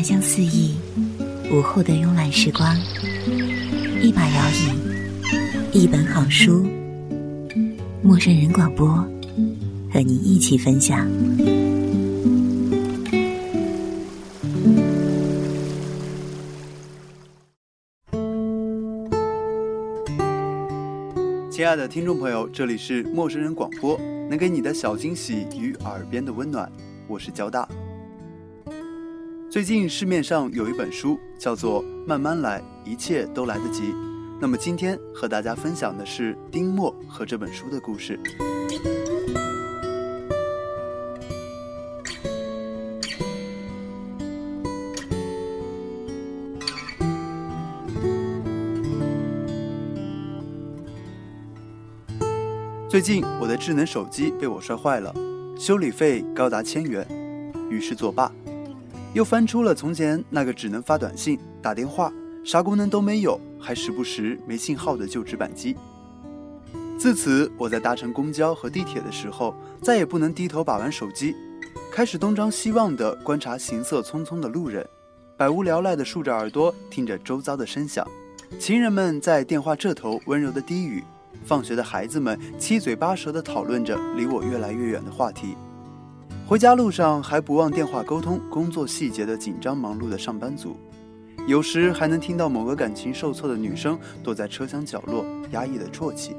檀香四溢，午后的慵懒时光，一把摇椅，一本好书，陌生人广播，和你一起分享。亲爱的听众朋友，这里是陌生人广播，能给你的小惊喜与耳边的温暖，我是交大。最近市面上有一本书叫做《慢慢来，一切都来得及》，那么今天和大家分享的是丁墨和这本书的故事。最近我的智能手机被我摔坏了，修理费高达千元，于是作罢。又翻出了从前那个只能发短信、打电话，啥功能都没有，还时不时没信号的旧纸板机。自此，我在搭乘公交和地铁的时候，再也不能低头把玩手机，开始东张西望地观察行色匆匆的路人，百无聊赖地竖着耳朵听着周遭的声响，情人们在电话这头温柔的低语。放学的孩子们七嘴八舌地讨论着离我越来越远的话题，回家路上还不忘电话沟通工作细节的紧张忙碌的上班族，有时还能听到某个感情受挫的女生躲在车厢角落压抑的啜泣。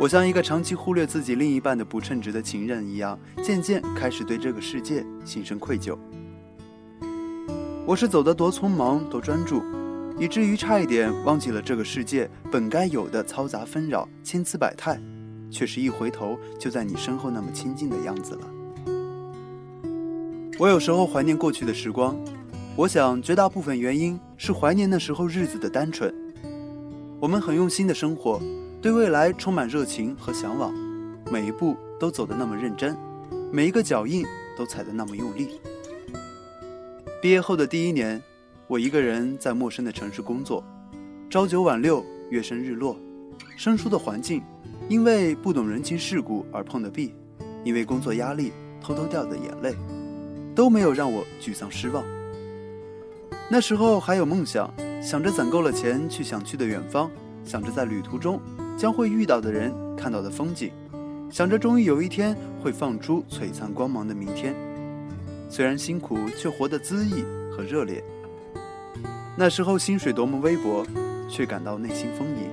我像一个长期忽略自己另一半的不称职的情人一样，渐渐开始对这个世界心生愧疚。我是走得多匆忙，多专注。以至于差一点忘记了这个世界本该有的嘈杂纷扰、千姿百态，却是一回头就在你身后那么亲近的样子了。我有时候怀念过去的时光，我想绝大部分原因是怀念那时候日子的单纯。我们很用心的生活，对未来充满热情和向往，每一步都走得那么认真，每一个脚印都踩得那么用力。毕业后的第一年。我一个人在陌生的城市工作，朝九晚六，月升日落，生疏的环境，因为不懂人情世故而碰的壁，因为工作压力偷偷掉的眼泪，都没有让我沮丧失望。那时候还有梦想，想着攒够了钱去想去的远方，想着在旅途中将会遇到的人、看到的风景，想着终于有一天会放出璀璨光芒的明天。虽然辛苦，却活得恣意和热烈。那时候薪水多么微薄，却感到内心丰盈，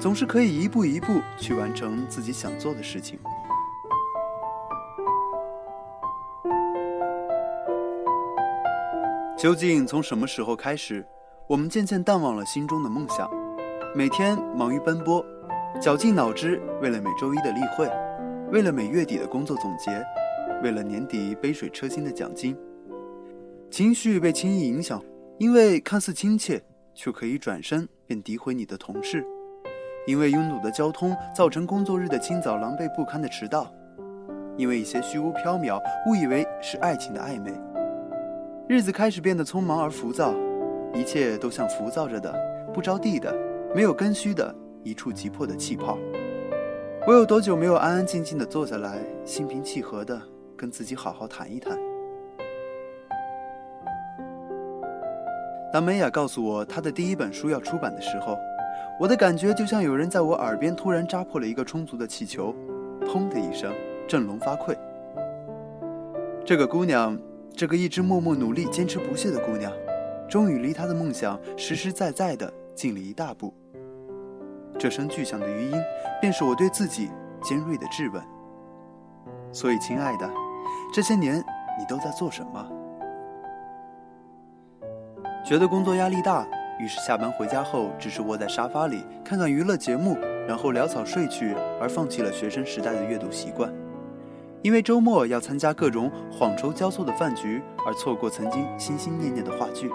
总是可以一步一步去完成自己想做的事情。究竟从什么时候开始，我们渐渐淡忘了心中的梦想，每天忙于奔波，绞尽脑汁，为了每周一的例会，为了每月底的工作总结，为了年底杯水车薪的奖金，情绪被轻易影响。因为看似亲切，却可以转身便诋毁你的同事；因为拥堵的交通造成工作日的清早狼狈不堪的迟到；因为一些虚无缥缈误以为是爱情的暧昧，日子开始变得匆忙而浮躁，一切都像浮躁着的、不着地的、没有根须的一触即破的气泡。我有多久没有安安静静的坐下来，心平气和的跟自己好好谈一谈？当美雅告诉我她的第一本书要出版的时候，我的感觉就像有人在我耳边突然扎破了一个充足的气球，砰的一声，振聋发聩。这个姑娘，这个一直默默努力、坚持不懈的姑娘，终于离她的梦想实实在在的近了一大步。这声巨响的余音，便是我对自己尖锐的质问。所以，亲爱的，这些年你都在做什么？觉得工作压力大，于是下班回家后只是窝在沙发里看看娱乐节目，然后潦草睡去，而放弃了学生时代的阅读习惯。因为周末要参加各种晃筹交错的饭局，而错过曾经心心念念的话剧。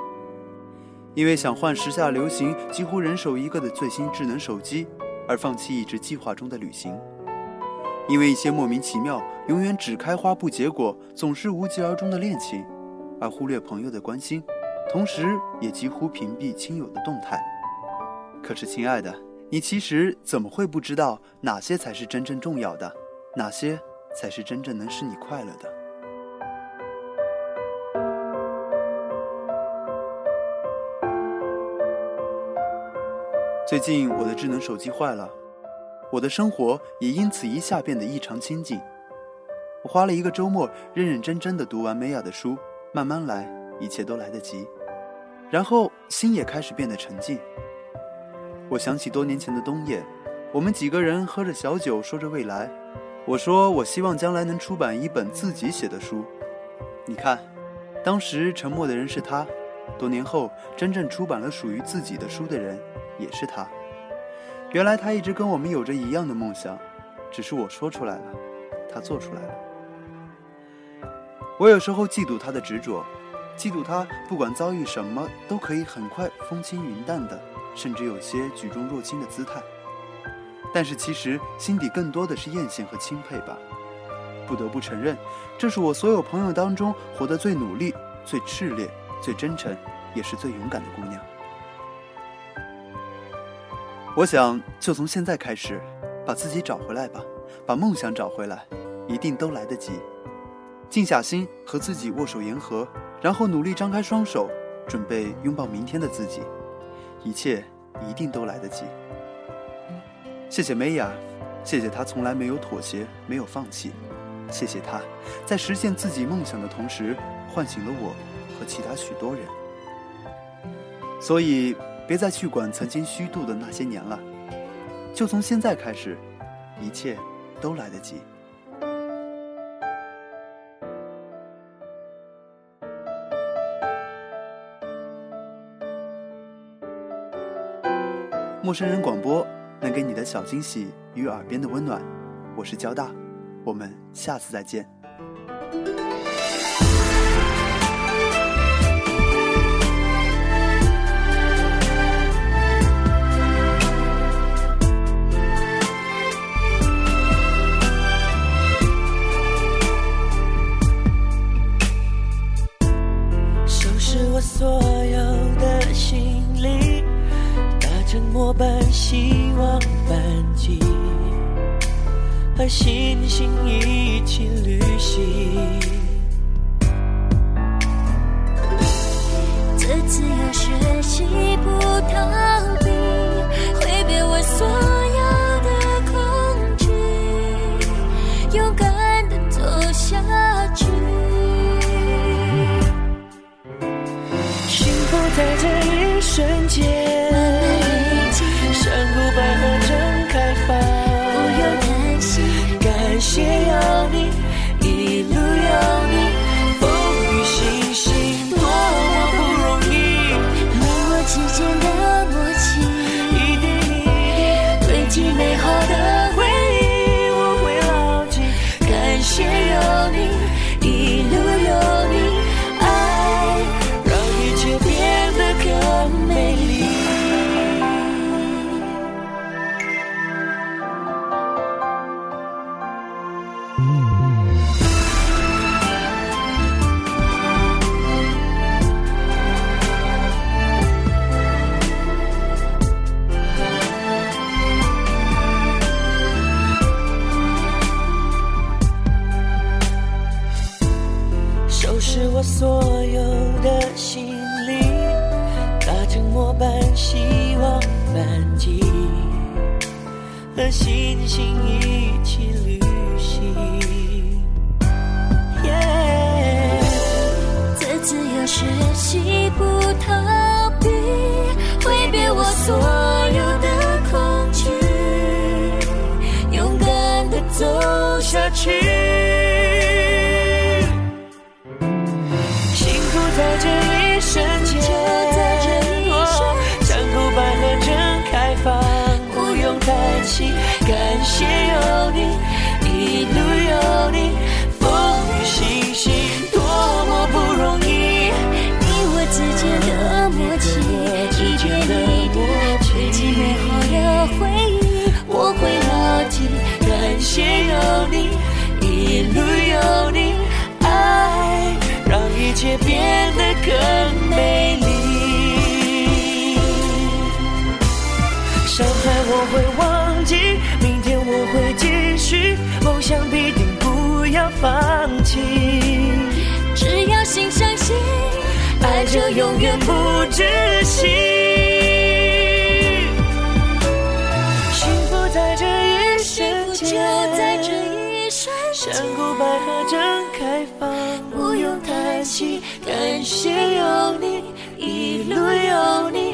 因为想换时下流行、几乎人手一个的最新智能手机，而放弃一直计划中的旅行。因为一些莫名其妙、永远只开花不结果、总是无疾而终的恋情，而忽略朋友的关心。同时也几乎屏蔽亲友的动态。可是亲爱的你其实怎么会不知道哪些才是真正重要的？哪些才是真正能使你快乐的？最近我的智能手机坏了我的生活也因此一下变得异常清静。我花了一个周末认认真真的读完美雅的书慢慢来一切都来得及。然后心也开始变得沉静。我想起多年前的冬夜，我们几个人喝着小酒，说着未来。我说我希望将来能出版一本自己写的书。你看，当时沉默的人是他，多年后真正出版了属于自己的书的人也是他。原来他一直跟我们有着一样的梦想，只是我说出来了，他做出来了。我有时候嫉妒他的执着。嫉妒他，不管遭遇什么，都可以很快风轻云淡的，甚至有些举重若轻的姿态。但是其实心底更多的是艳羡和钦佩吧。不得不承认，这是我所有朋友当中活得最努力、最炽烈、最真诚，也是最勇敢的姑娘。我想，就从现在开始，把自己找回来吧，把梦想找回来，一定都来得及。静下心，和自己握手言和。然后努力张开双手，准备拥抱明天的自己，一切一定都来得及。谢谢梅雅，谢谢她从来没有妥协，没有放弃。谢谢她，在实现自己梦想的同时，唤醒了我和其他许多人。所以，别再去管曾经虚度的那些年了，就从现在开始，一切都来得及。陌生人广播能给你的小惊喜与耳边的温暖，我是交大，我们下次再见。希望班级，和星星一起旅行。这次要学习所有的行李，搭乘末班希望班机，和星星一起旅行。Yeah 这次要学习不同也变得更美丽。伤害我会忘记，明天我会继续，梦想必定不要放弃。只要心相信，爱就永远不窒息。幸福在这一瞬间，山谷百合正开放。感谢有你，一路有你，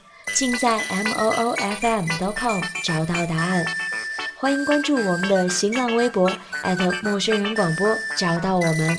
尽在 m o o f m dot com 找到答案。欢迎关注我们的新浪微博艾特陌生人广播，找到我们。